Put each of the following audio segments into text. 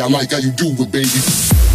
I like how you do it, baby.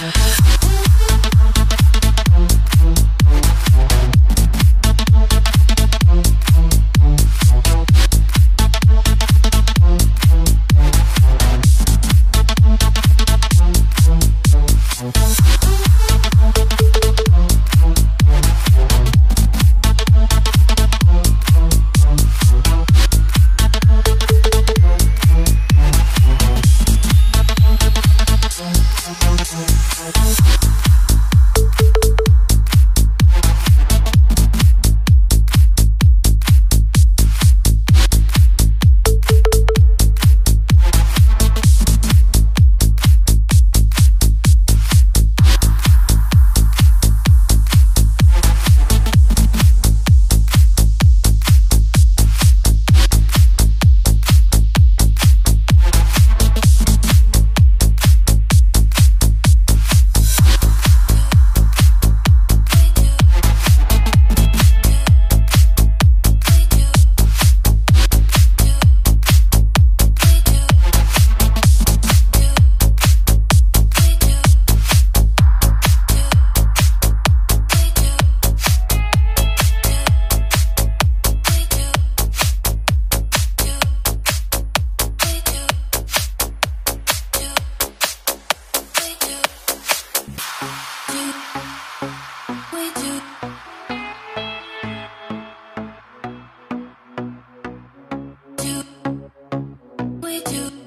Yeah. we do.